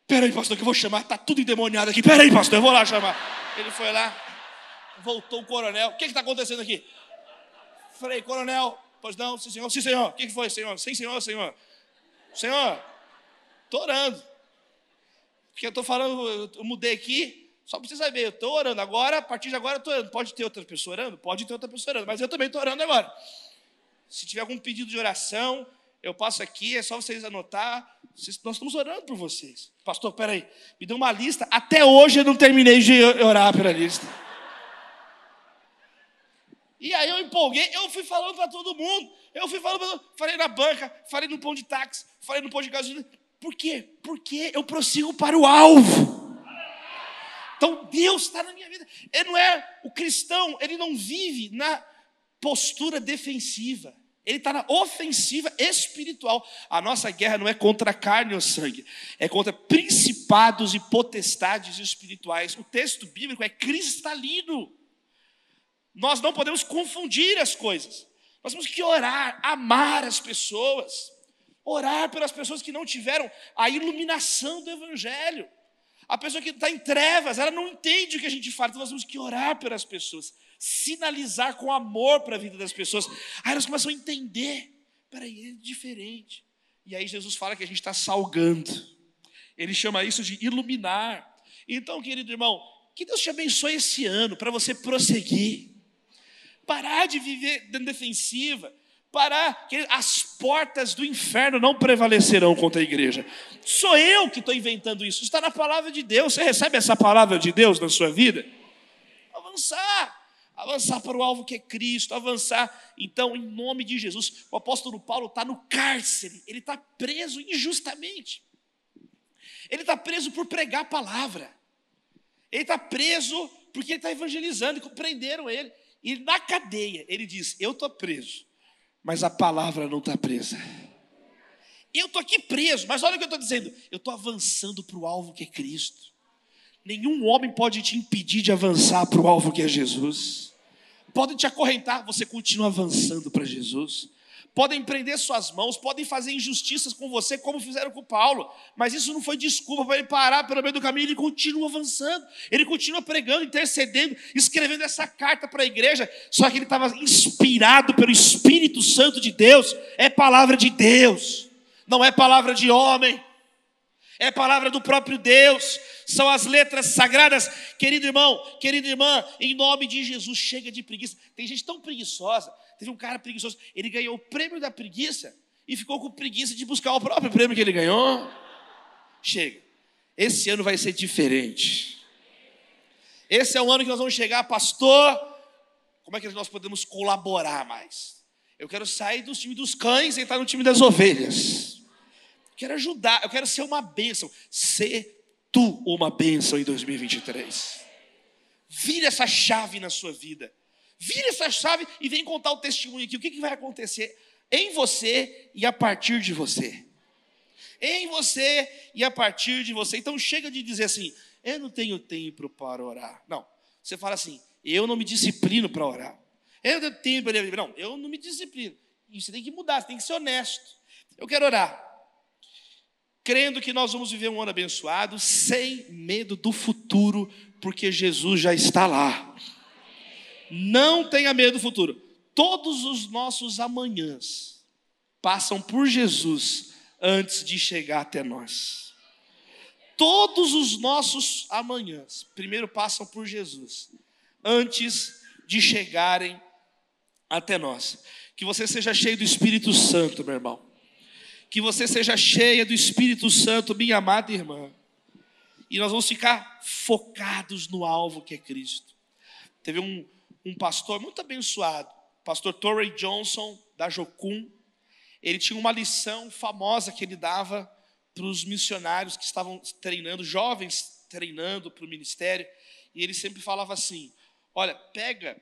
S2: Peraí, pastor, que eu vou chamar, está tudo endemoniado aqui. Peraí, pastor, eu vou lá chamar. Ele foi lá, voltou o coronel. O que está acontecendo aqui? Falei, coronel, pois não, sim, senhor, sim, senhor. O que, que foi, senhor? Sim, senhor, senhor. Senhor, estou orando. Porque eu estou falando, eu mudei aqui, só para você saber, eu estou orando agora, a partir de agora eu estou orando. Pode ter outra pessoa orando? Pode ter outra pessoa orando, mas eu também estou orando agora. Se tiver algum pedido de oração, eu passo aqui, é só vocês anotar. Nós estamos orando por vocês. Pastor, peraí, me dê uma lista. Até hoje eu não terminei de orar pela lista. E aí eu empolguei, eu fui falando para todo mundo. Eu fui falando, pra, falei na banca, falei no pão de táxi, falei no pão de gasolina. Por quê? Porque eu prossigo para o alvo. Então Deus está na minha vida. Ele não é o cristão, ele não vive na postura defensiva. Ele está na ofensiva espiritual. A nossa guerra não é contra carne ou sangue, é contra principados e potestades espirituais. O texto bíblico é cristalino. Nós não podemos confundir as coisas. Nós temos que orar, amar as pessoas, orar pelas pessoas que não tiveram a iluminação do Evangelho. A pessoa que está em trevas, ela não entende o que a gente fala, então nós temos que orar pelas pessoas, sinalizar com amor para a vida das pessoas. Aí elas começam a entender: peraí, é diferente. E aí Jesus fala que a gente está salgando, ele chama isso de iluminar. Então, querido irmão, que Deus te abençoe esse ano para você prosseguir parar de viver dentro defensiva, parar, que as portas do inferno não prevalecerão contra a igreja. Sou eu que estou inventando isso, está na palavra de Deus. Você recebe essa palavra de Deus na sua vida? Avançar, avançar para o alvo que é Cristo, avançar. Então, em nome de Jesus, o apóstolo Paulo está no cárcere, ele está preso injustamente. Ele está preso por pregar a palavra. Ele está preso porque ele está evangelizando e compreenderam ele. E na cadeia, ele diz: Eu estou preso, mas a palavra não está presa. Eu estou aqui preso, mas olha o que eu estou dizendo: eu estou avançando para o alvo que é Cristo. Nenhum homem pode te impedir de avançar para o alvo que é Jesus. Pode te acorrentar, você continua avançando para Jesus. Podem prender suas mãos, podem fazer injustiças com você, como fizeram com Paulo, mas isso não foi desculpa para ele parar pelo meio do caminho, ele continua avançando, ele continua pregando, intercedendo, escrevendo essa carta para a igreja, só que ele estava inspirado pelo Espírito Santo de Deus, é palavra de Deus, não é palavra de homem, é palavra do próprio Deus, são as letras sagradas. Querido irmão, querida irmã, em nome de Jesus, chega de preguiça. Tem gente tão preguiçosa Teve um cara preguiçoso, ele ganhou o prêmio da preguiça e ficou com preguiça de buscar o próprio prêmio que ele ganhou. Chega. Esse ano vai ser diferente. Esse é o ano que nós vamos chegar, pastor. Como é que nós podemos colaborar mais? Eu quero sair do time dos cães e entrar no time das ovelhas. quero ajudar, eu quero ser uma bênção. Ser tu uma bênção em 2023. Vira essa chave na sua vida. Vira essa chave e vem contar o testemunho aqui. O que, que vai acontecer em você e a partir de você? Em você e a partir de você. Então chega de dizer assim: eu não tenho tempo para orar. Não. Você fala assim: eu não me disciplino para orar. Eu não tenho para Não, eu não me disciplino. E você tem que mudar, você tem que ser honesto. Eu quero orar. Crendo que nós vamos viver um ano abençoado, sem medo do futuro, porque Jesus já está lá. Não tenha medo do futuro. Todos os nossos amanhãs passam por Jesus antes de chegar até nós. Todos os nossos amanhãs primeiro passam por Jesus antes de chegarem até nós. Que você seja cheio do Espírito Santo, meu irmão. Que você seja cheia do Espírito Santo, minha amada irmã. E nós vamos ficar focados no alvo que é Cristo. Teve um, um pastor muito abençoado, pastor Torrey Johnson, da Jocum. Ele tinha uma lição famosa que ele dava para os missionários que estavam treinando, jovens treinando para o ministério. E ele sempre falava assim: Olha, pega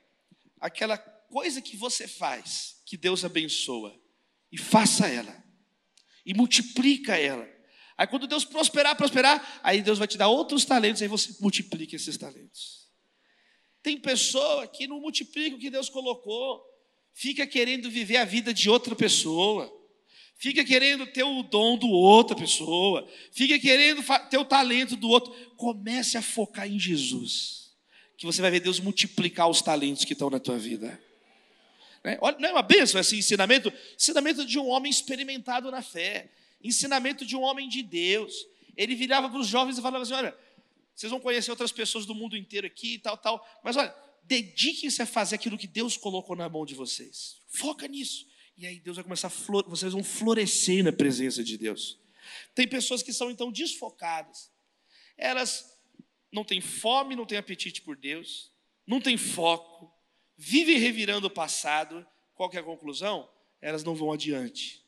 S2: aquela coisa que você faz, que Deus abençoa, e faça ela, e multiplica ela. Aí quando Deus prosperar, prosperar, aí Deus vai te dar outros talentos, aí você multiplica esses talentos. Tem pessoa que não multiplica o que Deus colocou, fica querendo viver a vida de outra pessoa, fica querendo ter o dom do outra pessoa, fica querendo ter o talento do outro. Comece a focar em Jesus, que você vai ver Deus multiplicar os talentos que estão na tua vida. Olha, não é uma bênção esse ensinamento? Ensinamento de um homem experimentado na fé, ensinamento de um homem de Deus. Ele virava para os jovens e falava assim: olha, vocês vão conhecer outras pessoas do mundo inteiro aqui e tal, tal. Mas olha, dediquem-se a fazer aquilo que Deus colocou na mão de vocês. Foca nisso. E aí Deus vai começar a vocês vão florescer na presença de Deus. Tem pessoas que são então desfocadas. Elas não têm fome, não têm apetite por Deus, não têm foco, vivem revirando o passado. Qual é a conclusão? Elas não vão adiante.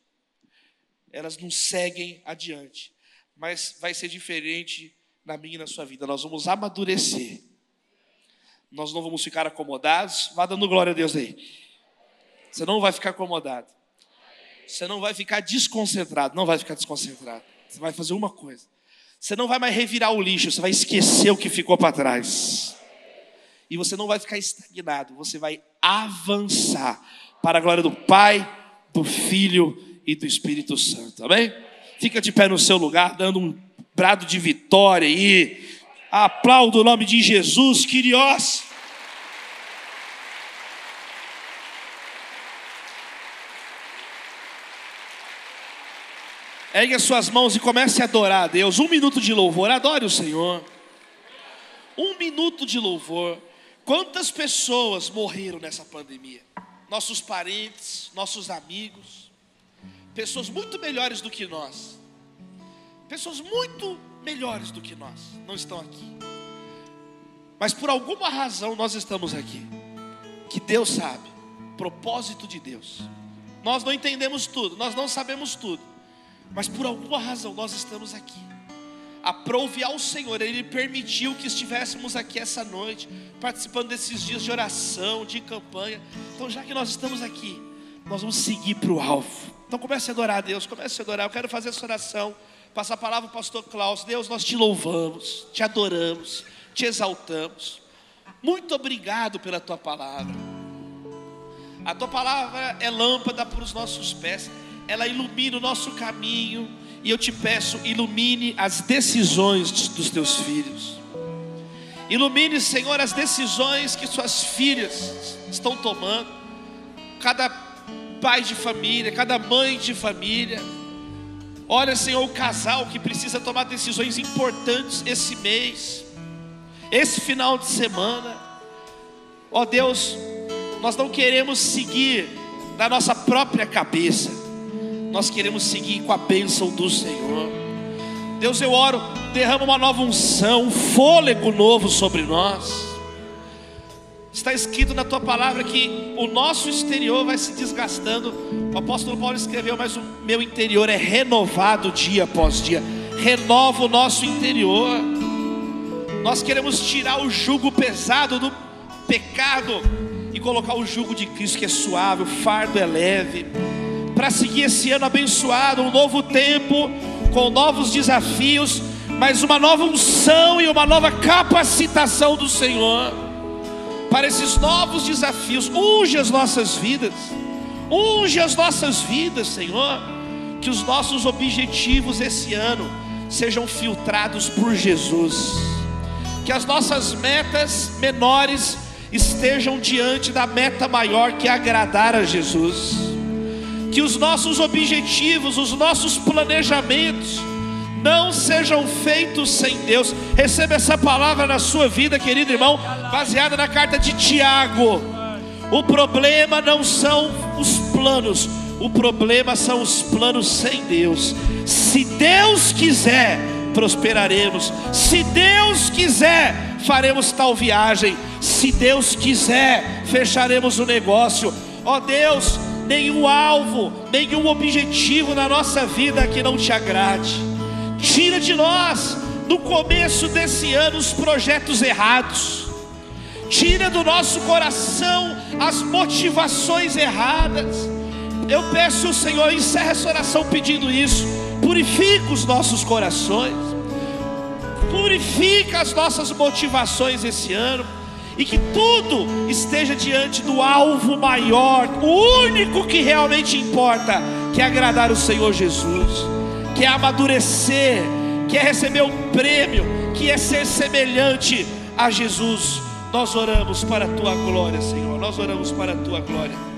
S2: Elas não seguem adiante. Mas vai ser diferente na minha e na sua vida. Nós vamos amadurecer. Nós não vamos ficar acomodados. Vá dando glória a Deus aí. Você não vai ficar acomodado. Você não vai ficar desconcentrado. Não vai ficar desconcentrado. Você vai fazer uma coisa. Você não vai mais revirar o lixo. Você vai esquecer o que ficou para trás. E você não vai ficar estagnado. Você vai avançar para a glória do Pai, do Filho e do Espírito Santo. Amém? Fica de pé no seu lugar, dando um brado de vitória aí. Aplauda o nome de Jesus, Quiriós. Ergue as suas mãos e comece a adorar a Deus. Um minuto de louvor, adore o Senhor. Um minuto de louvor. Quantas pessoas morreram nessa pandemia? Nossos parentes, nossos amigos, pessoas muito melhores do que nós Pessoas muito melhores do que nós não estão aqui. Mas por alguma razão nós estamos aqui. Que Deus sabe. Propósito de Deus. Nós não entendemos tudo, nós não sabemos tudo. Mas por alguma razão nós estamos aqui. Aprove ao Senhor, Ele permitiu que estivéssemos aqui essa noite, participando desses dias de oração, de campanha. Então, já que nós estamos aqui, nós vamos seguir para o alvo. Então comece a adorar a Deus, comece a adorar. Eu quero fazer essa oração. Passa a palavra ao pastor Klaus. Deus, nós te louvamos, te adoramos, te exaltamos. Muito obrigado pela tua palavra. A tua palavra é lâmpada para os nossos pés, ela ilumina o nosso caminho. E eu te peço, ilumine as decisões dos teus filhos. Ilumine, Senhor, as decisões que suas filhas estão tomando. Cada pai de família, cada mãe de família Olha, Senhor, o casal que precisa tomar decisões importantes esse mês, esse final de semana. Ó Deus, nós não queremos seguir na nossa própria cabeça, nós queremos seguir com a bênção do Senhor. Deus, eu oro, derrama uma nova unção, um fôlego novo sobre nós. Está escrito na tua palavra que o nosso exterior vai se desgastando. O apóstolo Paulo escreveu, mas o meu interior é renovado dia após dia. Renova o nosso interior. Nós queremos tirar o jugo pesado do pecado e colocar o jugo de Cristo que é suave, o fardo é leve. Para seguir esse ano abençoado, um novo tempo, com novos desafios, mas uma nova unção e uma nova capacitação do Senhor para esses novos desafios. Unge as nossas vidas, unge as nossas vidas, Senhor. Que os nossos objetivos esse ano sejam filtrados por Jesus. Que as nossas metas menores estejam diante da meta maior que é agradar a Jesus. Que os nossos objetivos, os nossos planejamentos, não sejam feitos sem Deus. Receba essa palavra na sua vida, querido irmão, baseada na carta de Tiago. O problema não são os planos, o problema são os planos sem Deus. Se Deus quiser, prosperaremos. Se Deus quiser, faremos tal viagem. Se Deus quiser, fecharemos o negócio. Ó oh Deus, nenhum alvo, nenhum objetivo na nossa vida que não te agrade. Tira de nós, no começo desse ano, os projetos errados. Tira do nosso coração as motivações erradas. Eu peço Senhor, encerra essa oração pedindo isso. Purifica os nossos corações. Purifica as nossas motivações esse ano. E que tudo esteja diante do alvo maior, o único que realmente importa, que é agradar o Senhor Jesus que é amadurecer, que é receber o prêmio, que é ser semelhante a Jesus. Nós oramos para a tua glória, Senhor. Nós oramos para a tua glória.